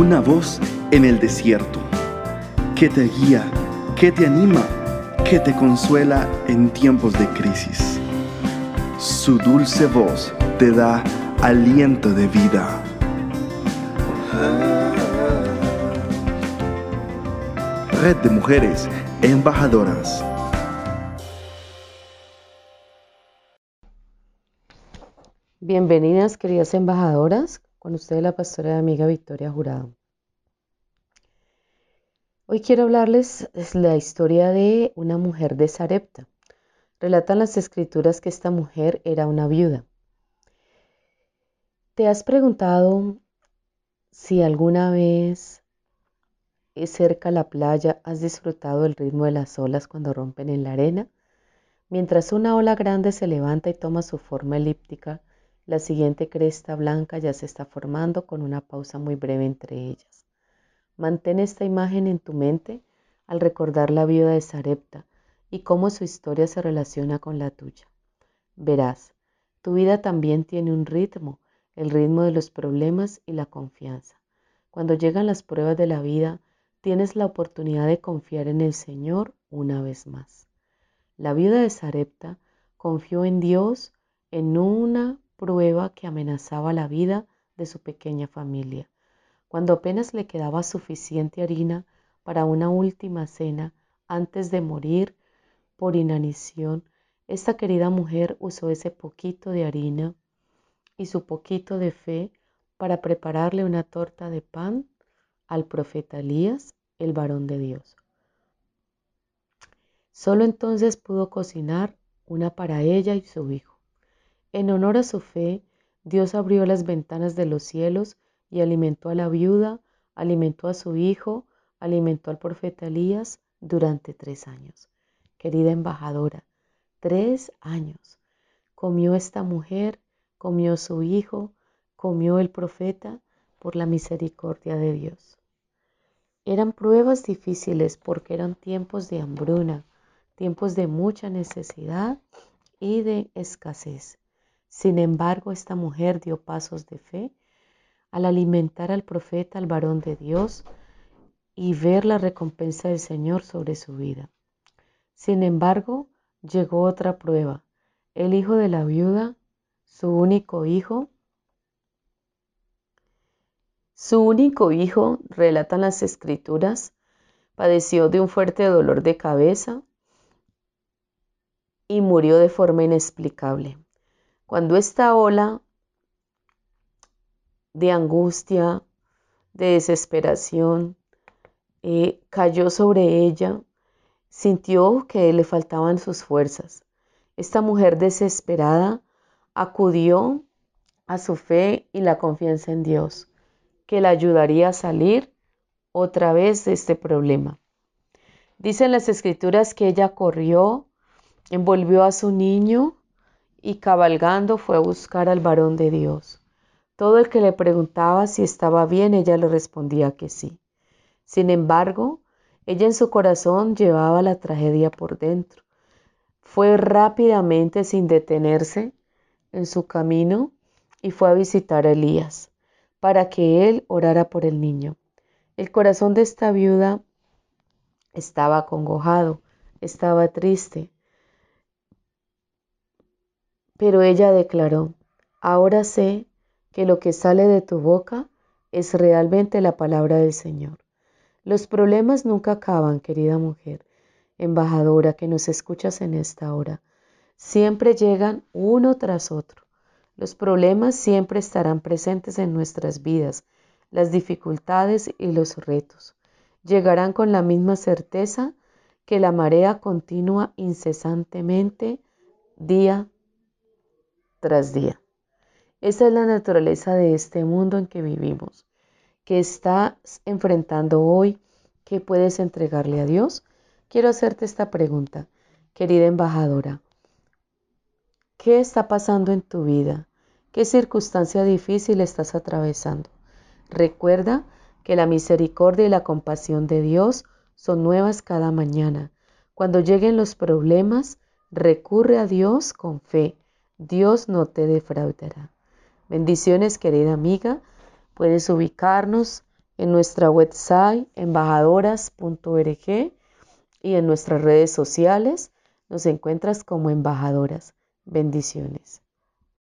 Una voz en el desierto que te guía, que te anima, que te consuela en tiempos de crisis. Su dulce voz te da aliento de vida. Red de Mujeres Embajadoras. Bienvenidas, queridas embajadoras, con ustedes la pastora y amiga Victoria Jurado. Hoy quiero hablarles la historia de una mujer de Sarepta. Relatan las escrituras que esta mujer era una viuda. ¿Te has preguntado si alguna vez cerca a la playa has disfrutado el ritmo de las olas cuando rompen en la arena? Mientras una ola grande se levanta y toma su forma elíptica, la siguiente cresta blanca ya se está formando con una pausa muy breve entre ellas. Mantén esta imagen en tu mente al recordar la vida de Sarepta y cómo su historia se relaciona con la tuya. Verás, tu vida también tiene un ritmo, el ritmo de los problemas y la confianza. Cuando llegan las pruebas de la vida, tienes la oportunidad de confiar en el Señor una vez más. La vida de Sarepta confió en Dios en una prueba que amenazaba la vida de su pequeña familia. Cuando apenas le quedaba suficiente harina para una última cena antes de morir por inanición, esta querida mujer usó ese poquito de harina y su poquito de fe para prepararle una torta de pan al profeta Elías, el varón de Dios. Solo entonces pudo cocinar una para ella y su hijo. En honor a su fe, Dios abrió las ventanas de los cielos y alimentó a la viuda, alimentó a su hijo, alimentó al profeta Elías durante tres años. Querida embajadora, tres años. Comió esta mujer, comió su hijo, comió el profeta por la misericordia de Dios. Eran pruebas difíciles porque eran tiempos de hambruna, tiempos de mucha necesidad y de escasez. Sin embargo, esta mujer dio pasos de fe al alimentar al profeta, al varón de Dios, y ver la recompensa del Señor sobre su vida. Sin embargo, llegó otra prueba. El hijo de la viuda, su único hijo, su único hijo, relatan las escrituras, padeció de un fuerte dolor de cabeza y murió de forma inexplicable. Cuando esta ola de angustia, de desesperación, eh, cayó sobre ella, sintió que le faltaban sus fuerzas. Esta mujer desesperada acudió a su fe y la confianza en Dios, que la ayudaría a salir otra vez de este problema. Dicen las escrituras que ella corrió, envolvió a su niño y cabalgando fue a buscar al varón de Dios. Todo el que le preguntaba si estaba bien, ella le respondía que sí. Sin embargo, ella en su corazón llevaba la tragedia por dentro. Fue rápidamente, sin detenerse, en su camino y fue a visitar a Elías para que él orara por el niño. El corazón de esta viuda estaba acongojado, estaba triste, pero ella declaró, ahora sé que lo que sale de tu boca es realmente la palabra del Señor. Los problemas nunca acaban, querida mujer, embajadora que nos escuchas en esta hora. Siempre llegan uno tras otro. Los problemas siempre estarán presentes en nuestras vidas, las dificultades y los retos. Llegarán con la misma certeza que la marea continúa incesantemente día tras día. Esa es la naturaleza de este mundo en que vivimos. ¿Qué estás enfrentando hoy? ¿Qué puedes entregarle a Dios? Quiero hacerte esta pregunta, querida embajadora. ¿Qué está pasando en tu vida? ¿Qué circunstancia difícil estás atravesando? Recuerda que la misericordia y la compasión de Dios son nuevas cada mañana. Cuando lleguen los problemas, recurre a Dios con fe Dios no te defraudará. Bendiciones, querida amiga. Puedes ubicarnos en nuestra website embajadoras.org y en nuestras redes sociales nos encuentras como embajadoras. Bendiciones.